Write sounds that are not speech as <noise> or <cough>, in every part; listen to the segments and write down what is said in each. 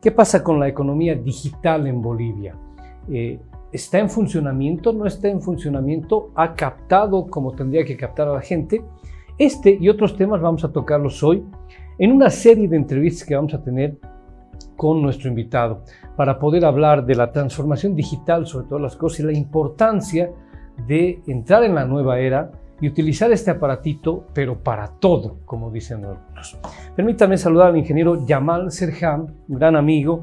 ¿Qué pasa con la economía digital en Bolivia? Eh, ¿Está en funcionamiento? ¿No está en funcionamiento? ¿Ha captado como tendría que captar a la gente? Este y otros temas vamos a tocarlos hoy en una serie de entrevistas que vamos a tener con nuestro invitado para poder hablar de la transformación digital sobre todas las cosas y la importancia de entrar en la nueva era y utilizar este aparatito, pero para todo, como dicen algunos. Permítame saludar al ingeniero Yamal Serhan, un gran amigo,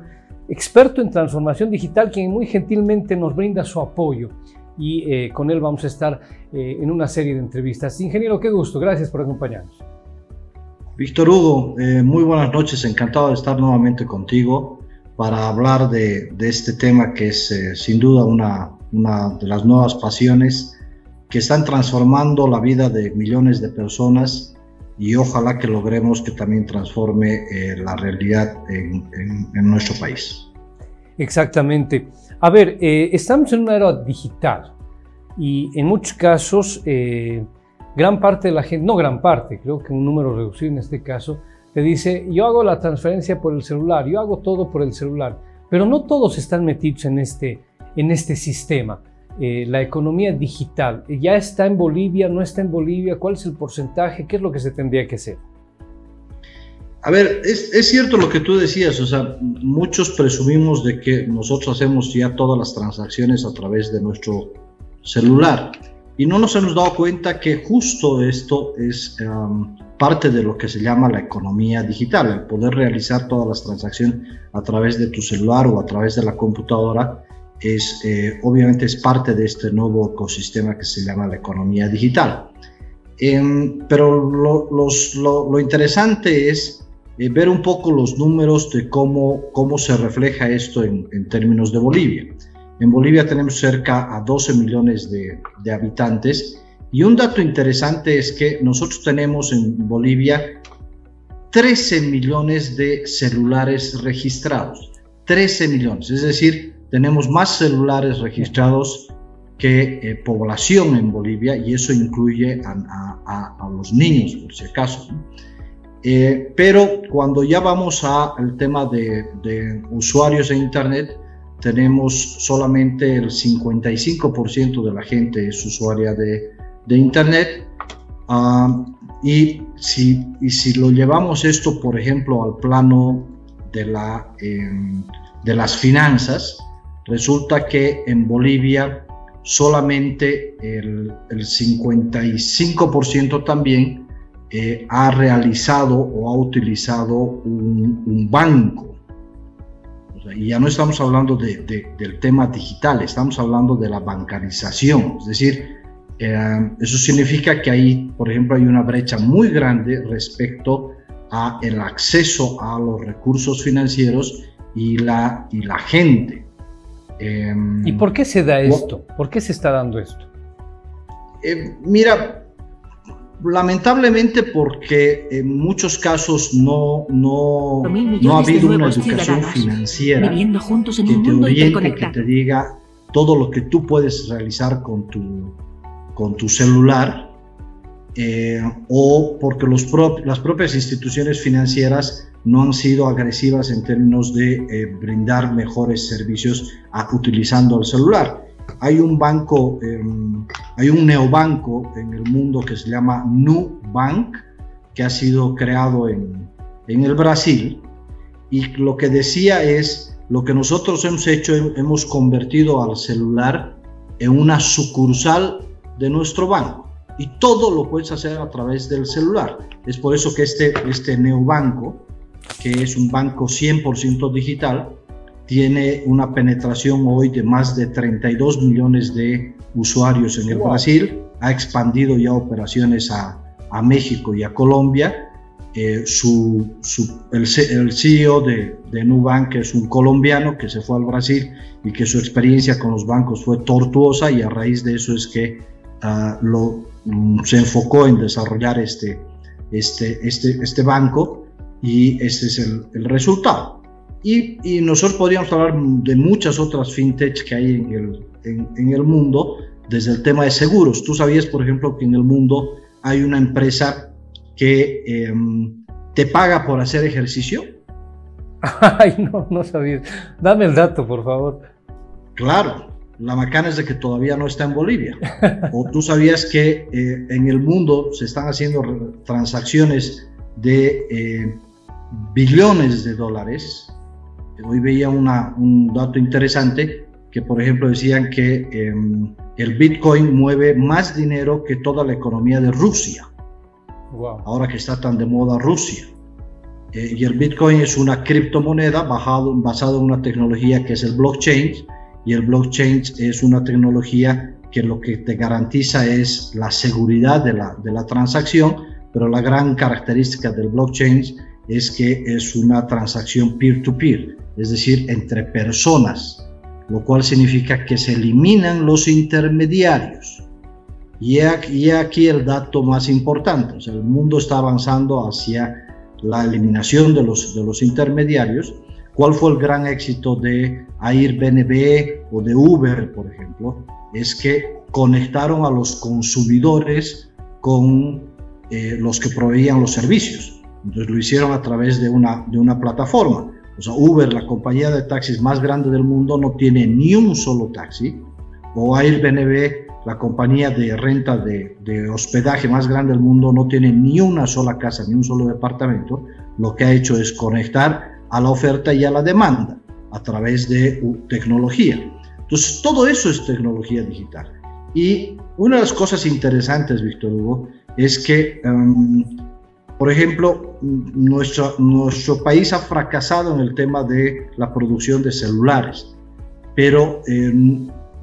experto en transformación digital, quien muy gentilmente nos brinda su apoyo y eh, con él vamos a estar eh, en una serie de entrevistas. Ingeniero, qué gusto, gracias por acompañarnos. Víctor Hugo, eh, muy buenas noches, encantado de estar nuevamente contigo para hablar de, de este tema que es sin duda una, una de las nuevas pasiones que están transformando la vida de millones de personas y ojalá que logremos que también transforme eh, la realidad en, nuestro país. Exactamente. A ver, eh, estamos en una era digital y en muchos casos eh, gran parte de la gente, no gran parte, creo que un número reducido en este caso, te dice, yo hago la transferencia por el celular, yo hago todo por el celular, pero no todos están metidos en este, en este sistema. Eh, la economía digital, ¿ya está en Bolivia? ¿No está en Bolivia? ¿Cuál es el porcentaje? ¿Qué es lo que se tendría que hacer? A ver, es, cierto lo que tú decías, o sea, muchos presumimos de que nosotros hacemos ya todas las transacciones a través de nuestro celular y no nos hemos dado cuenta que justo esto es parte de lo que se llama la economía digital, el poder realizar todas las transacciones a través de tu celular o a través de la computadora es, eh, obviamente es parte de este nuevo ecosistema que se llama la economía digital. Em, pero lo, lo, interesante es eh, ver un poco los números de cómo, cómo se refleja esto en, términos de Bolivia. En Bolivia tenemos cerca a 12 millones de habitantes y un dato interesante es que nosotros tenemos en Bolivia 13 millones de celulares registrados. 13 millones, es decir, tenemos más celulares registrados que eh, población en Bolivia y eso incluye a, los niños, por si acaso. Eh, pero cuando ya vamos al tema de, usuarios en Internet, tenemos solamente el 55% de la gente es usuaria de, Internet. Ah, y, si, y si lo llevamos esto, por ejemplo, al plano de, la, em, de las finanzas, Resulta que en Bolivia solamente el, 55% también eh, ha realizado o ha utilizado un, banco. y ya no estamos hablando del tema digital, estamos hablando de la bancarización. Es decir, eh, eso significa que ahí, por ejemplo, hay una brecha muy grande respecto a el acceso a los recursos financieros y la, y la gente. Em, ¿Y por qué se da esto? ¿Por qué se está dando esto? Eh, mira, lamentablemente porque en muchos casos no, no, no ha habido una educación financiera juntos que te oriente, que te diga todo lo que tú puedes realizar con tu, con tu celular eh, o porque los las propias instituciones financieras no han sido agresivas en términos de eh, brindar mejores servicios utilizando el celular. Hay un banco, em, hay un neobanco en el mundo que se llama Nubank, que ha sido creado en, en el Brasil, y lo que decía es, lo que nosotros hemos hecho, hemos convertido al celular en una sucursal de nuestro banco y todo lo puedes hacer a través del celular. Es por eso que este, este neobanco que es un banco 100% digital, tiene una penetración hoy de más de 32 millones de usuarios en el Brasil, ha expandido ya operaciones a, a México y a Colombia. Eh, su, el, el, CEO de, de, Nubank es un colombiano que se fue al Brasil y que su experiencia con los bancos fue tortuosa y a raíz de eso es que uh, lo, um, se enfocó en desarrollar este, este, este, este banco y este es el, el resultado. Y, y, nosotros podríamos hablar de muchas otras fintech que hay en el, en, el mundo, desde el tema de seguros. Tú sabías, por ejemplo, que en el mundo hay una empresa que em, te paga por hacer ejercicio. <laughs> Ay, no, no sabía. Dame el dato, por favor. Claro, la macana es de que todavía no está en Bolivia. o tú sabías que eh, en el mundo se están haciendo transacciones de eh, billones de dólares. Hoy veía una, un dato interesante que, por ejemplo, decían que em, el Bitcoin mueve más dinero que toda la economía de Rusia. Ahora que está tan de moda Rusia. Eh, y el Bitcoin es una criptomoneda basado, basado en una tecnología que es el blockchain. Y el blockchain es una tecnología que lo que te garantiza es la seguridad de la, de la transacción, pero la gran característica del blockchain es que es una transacción peer-to-peer, es decir, entre personas, lo cual significa que se eliminan los intermediarios. Y aquí, el dato más importante, el mundo está avanzando hacia la eliminación de los, de los intermediarios. ¿Cuál fue el gran éxito de Airbnb o de Uber, por ejemplo? Es que conectaron a los consumidores con eh, los que proveían los servicios. Entonces lo hicieron a través de una, de una plataforma. O sea, Uber, la compañía de taxis más grande del mundo, no tiene ni un solo taxi. O Airbnb, la compañía de renta de, de, hospedaje más grande del mundo, no tiene ni una sola casa, ni un solo departamento. Lo que ha hecho es conectar a la oferta y a la demanda a través de tecnología. Entonces, todo eso es tecnología digital. Y una de las cosas interesantes, Víctor Hugo, es que em, por ejemplo, nuestro, nuestro país ha fracasado en el tema de la producción de celulares, pero eh,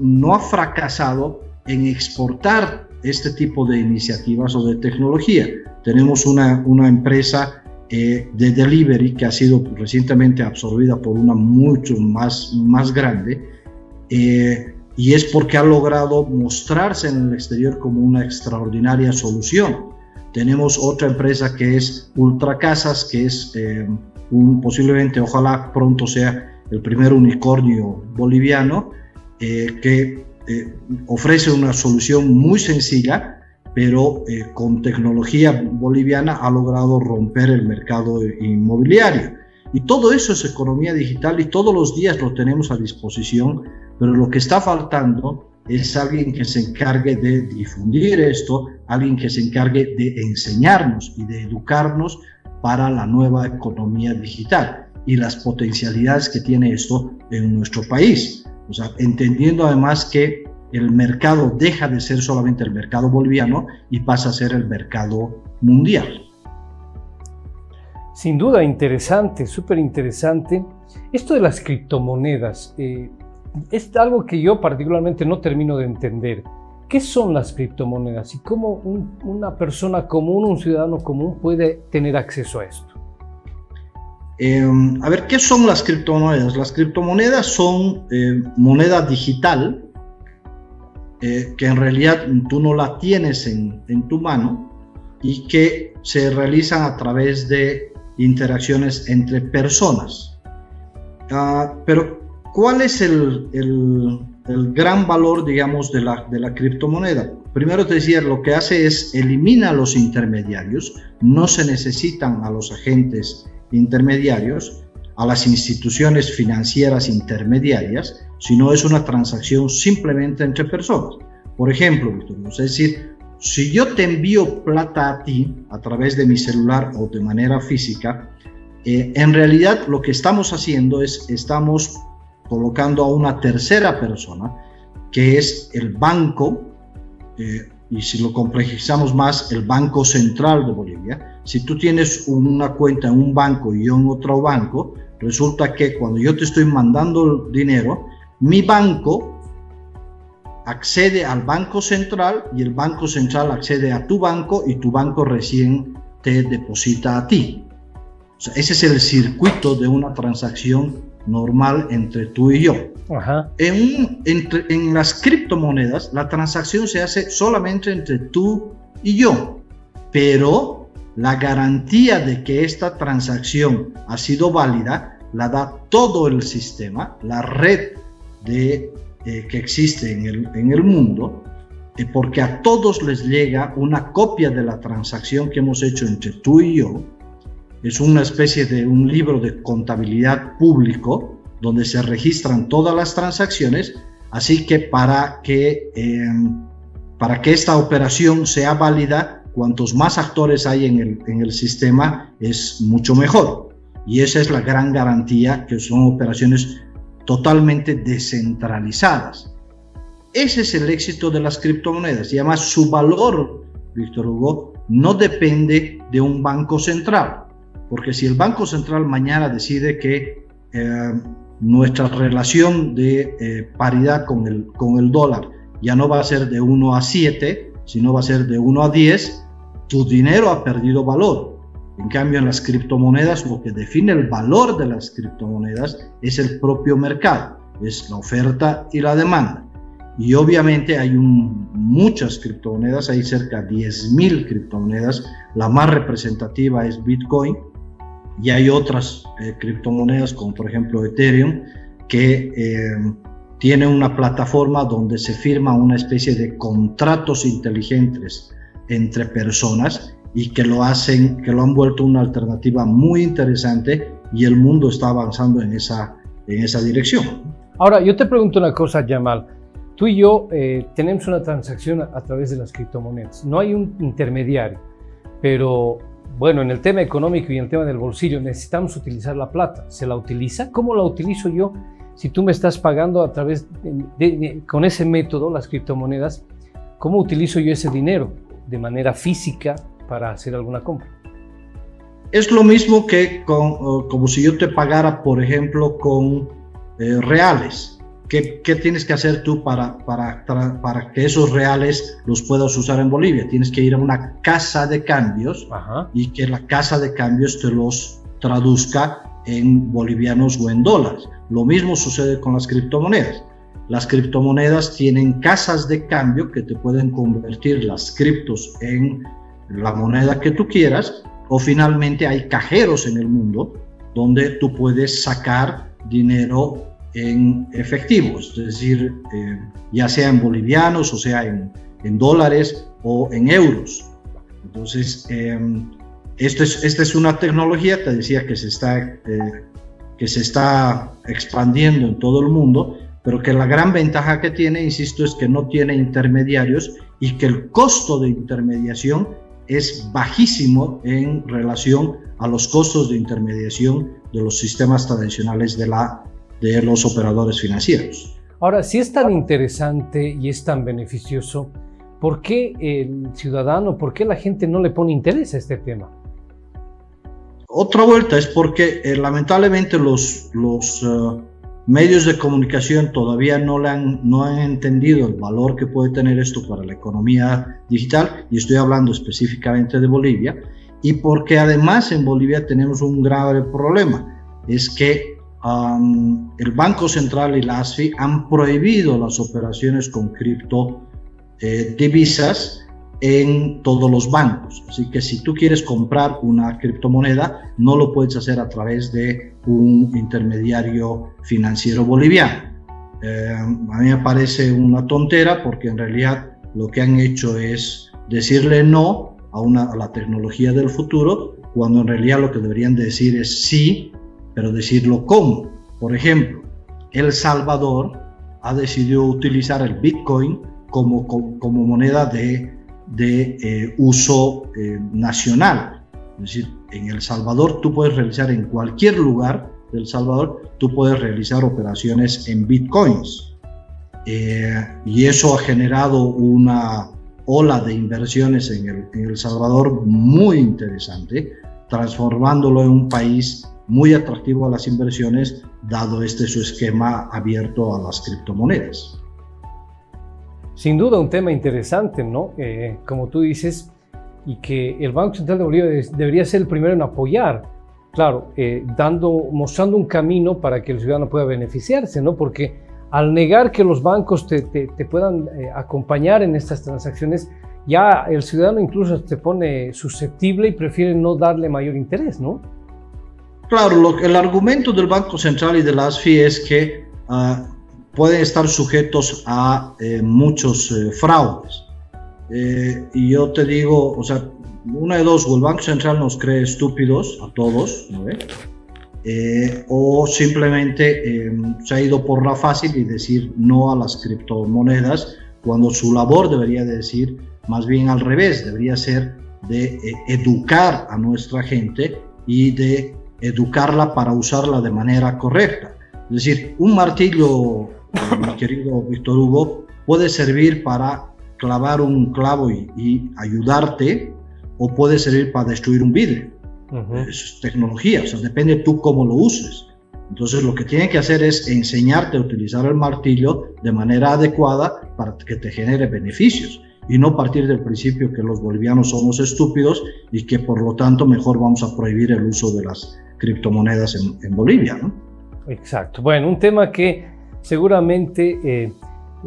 no ha fracasado en exportar este tipo de iniciativas o de tecnología. Tenemos una, una empresa eh, de delivery que ha sido recientemente absorbida por una mucho más, más grande eh, y es porque ha logrado mostrarse en el exterior como una extraordinaria solución tenemos otra empresa que es Ultracasas, que es eh, un, posiblemente, ojalá pronto sea el primer unicornio boliviano, eh, que eh, ofrece una solución muy sencilla, pero con tecnología boliviana ha logrado romper el mercado inmobiliario. Y todo eso es economía digital y todos los días lo tenemos a disposición, pero lo que está faltando es alguien que se encargue de difundir esto, alguien que se encargue de enseñarnos y de educarnos para la nueva economía digital y las potencialidades que tiene esto en nuestro país. O sea, entendiendo además que el mercado deja de ser solamente el mercado boliviano y pasa a ser el mercado mundial. Sin duda, interesante, súper interesante. Esto de las criptomonedas, eh, es algo que yo particularmente no termino de entender. ¿Qué son las criptomonedas y cómo una persona común, un ciudadano común puede tener acceso a esto? Em, a ver, ¿qué son las criptomonedas? Las criptomonedas son eh, moneda digital eh, que en realidad tú no la tienes en, tu mano y que se realizan a través de interacciones entre personas. Ah, pero ¿Cuál es el, gran valor, digamos, de la, de la criptomoneda? Primero te decía, lo que hace es elimina los intermediarios, no se necesitan a los agentes intermediarios, a las instituciones financieras intermediarias, sino es una transacción simplemente entre personas. Por ejemplo, es decir, si yo te envío plata a ti a través de mi celular o de manera física, eh, en realidad lo que estamos haciendo es estamos colocando a una tercera persona, que es el banco, eh, y si lo complejizamos más, el Banco Central de Bolivia. Si tú tienes una cuenta en un banco y yo en otro banco, resulta que cuando yo te estoy mandando dinero, mi banco accede al Banco Central y el Banco Central accede a tu banco y tu banco recién te deposita a ti. ese es el circuito de una transacción normal entre tú y yo. En, en las criptomonedas, la transacción se hace solamente entre tú y yo, pero la garantía de que esta transacción ha sido válida la da todo el sistema, la red de, eh, que existe en el, en el mundo, eh, porque a todos les llega una copia de la transacción que hemos hecho entre tú y yo, es una especie de un libro de contabilidad público donde se registran todas las transacciones, así que para que, em, para que esta operación sea válida, cuantos más actores hay en el, sistema, es mucho mejor. Y esa es la gran garantía, que son operaciones totalmente descentralizadas. Ese es el éxito de las criptomonedas y además su valor, Víctor Hugo, no depende de un banco central. Porque si el Banco Central mañana decide que eh, nuestra relación de eh, paridad con el, con el dólar ya no va a ser de 1 a 7, sino va a ser de 1 a 10, tu dinero ha perdido valor. En cambio, en las criptomonedas, lo que define el valor de las criptomonedas es el propio mercado, es la oferta y la demanda. Y obviamente hay muchas criptomonedas, hay cerca de 10.000 criptomonedas, la más representativa es Bitcoin, y hay otras eh, criptomonedas como por ejemplo Ethereum que eh, tiene una plataforma donde se firma una especie de contratos inteligentes entre personas y que lo hacen, que lo han vuelto una alternativa muy interesante y el mundo está avanzando en esa, en esa dirección. Ahora, yo te pregunto una cosa, Jamal. Tú y yo eh, tenemos una transacción a través de las criptomonedas. No hay un intermediario, pero bueno, en el tema económico y en el tema del bolsillo necesitamos utilizar la plata. ¿Se la utiliza? ¿Cómo la utilizo yo? Si tú me estás pagando a través de, con ese método, las criptomonedas, ¿cómo utilizo yo ese dinero de manera física para hacer alguna compra? Es lo mismo que como si yo te pagara, por ejemplo, con eh, reales. ¿Qué, tienes que hacer tú para, para, para, que esos reales los puedas usar en Bolivia? Tienes que ir a una casa de cambios y que la casa de cambios te los traduzca en bolivianos o en dólares. Lo mismo sucede con las criptomonedas. Las criptomonedas tienen casas de cambio que te pueden convertir las criptos en la moneda que tú quieras o finalmente hay cajeros en el mundo donde tú puedes sacar dinero en efectivos, es decir, eh, ya sea en bolivianos, o sea en, en dólares o en euros. Entonces, eh, esto es, esta es una tecnología, te decía, que se, está, eh, que se está expandiendo en todo el mundo, pero que la gran ventaja que tiene, insisto, es que no tiene intermediarios y que el costo de intermediación es bajísimo en relación a los costos de intermediación de los sistemas tradicionales de la de los operadores financieros. Ahora, si es tan interesante y es tan beneficioso, ¿por qué el ciudadano, por qué la gente no le pone interés a este tema? Otra vuelta es porque eh, lamentablemente los, los eh, medios de comunicación todavía no, le han, no han entendido el valor que puede tener esto para la economía digital, y estoy hablando específicamente de Bolivia, y porque además en Bolivia tenemos un grave problema, es que el Banco Central y la ASFI han prohibido las operaciones con cripto eh, divisas en todos los bancos. Así que si tú quieres comprar una criptomoneda, no lo puedes hacer a través de un intermediario financiero boliviano. Eh, a mí me parece una tontera porque en realidad lo que han hecho es decirle no a, una, a la tecnología del futuro, cuando en realidad lo que deberían decir es sí pero decirlo cómo. Por ejemplo, El Salvador ha decidido utilizar el Bitcoin como, como, moneda de, de eh, uso eh, nacional. Es decir, en El Salvador tú puedes realizar en cualquier lugar del Salvador, tú puedes realizar operaciones en Bitcoins. Eh, y eso ha generado una ola de inversiones en el, en el Salvador muy interesante, transformándolo en un país muy atractivo a las inversiones, dado este su esquema abierto a las criptomonedas. Sin duda un tema interesante, ¿no? Eh, como tú dices, y que el Banco Central de Bolivia debería ser el primero en apoyar, claro, eh, dando, mostrando un camino para que el ciudadano pueda beneficiarse, ¿no? Porque al negar que los bancos te, te, puedan eh, acompañar en estas transacciones, ya el ciudadano incluso se pone susceptible y prefiere no darle mayor interés, ¿no? Claro, el argumento del Banco Central y de la ASFI es que ah, pueden estar sujetos a eh, muchos eh, fraudes. Eh, y yo te digo, o sea, una de dos, o el Banco Central nos cree estúpidos a todos, ¿no eh, o simplemente em, se ha ido por la fácil y decir no a las criptomonedas, cuando su labor debería decir más bien al revés, debería ser de eh, educar a nuestra gente y de educarla para usarla de manera correcta. Es decir, un martillo, eh, mi querido Víctor Hugo, puede servir para clavar un clavo y, ayudarte o puede servir para destruir un vidrio. Es tecnología, o sea, depende tú cómo lo uses. Entonces lo que tienen que hacer es enseñarte a utilizar el martillo de manera adecuada para que te genere beneficios y no partir del principio que los bolivianos somos estúpidos y que por lo tanto mejor vamos a prohibir el uso de las criptomonedas en, Bolivia. ¿no? Exacto. Bueno, un tema que seguramente eh,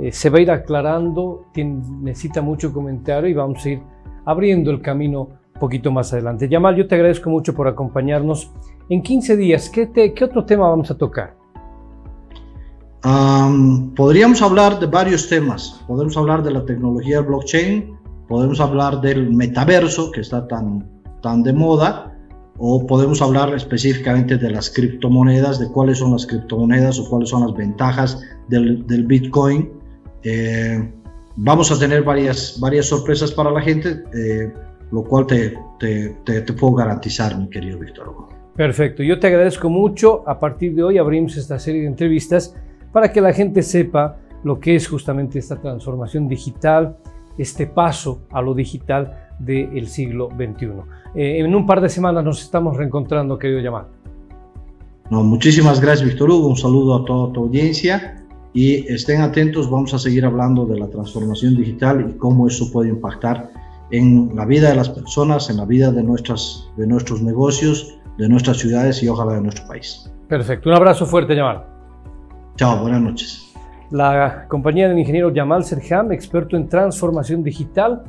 eh, se va a ir aclarando, necesita mucho comentario y vamos a ir abriendo el camino un poquito más adelante. Yamal, yo te agradezco mucho por acompañarnos. En 15 días, ¿qué, qué otro tema vamos a tocar? podríamos hablar de varios temas. Podemos hablar de la tecnología del blockchain, podemos hablar del metaverso que está tan, tan de moda, o podemos hablar específicamente de las criptomonedas, de cuáles son las criptomonedas o cuáles son las ventajas del, Bitcoin. Eh, vamos a tener varias, varias sorpresas para la gente, eh, lo cual te, puedo garantizar, mi querido Víctor. Perfecto, yo te agradezco mucho. A partir de hoy abrimos esta serie de entrevistas para que la gente sepa lo que es justamente esta transformación digital, este paso a lo digital del siglo XXI. Eh, en un par de semanas nos estamos reencontrando, querido Yamal. No, muchísimas gracias, Víctor Hugo. Un saludo a toda tu audiencia y estén atentos. Vamos a seguir hablando de la transformación digital y cómo eso puede impactar en la vida de las personas, en la vida de, nuestras, de nuestros negocios, de nuestras ciudades y ojalá de nuestro país. Perfecto. Un abrazo fuerte, Yamal. Chao, buenas noches. La compañía del ingeniero Yamal Serham, experto en transformación digital.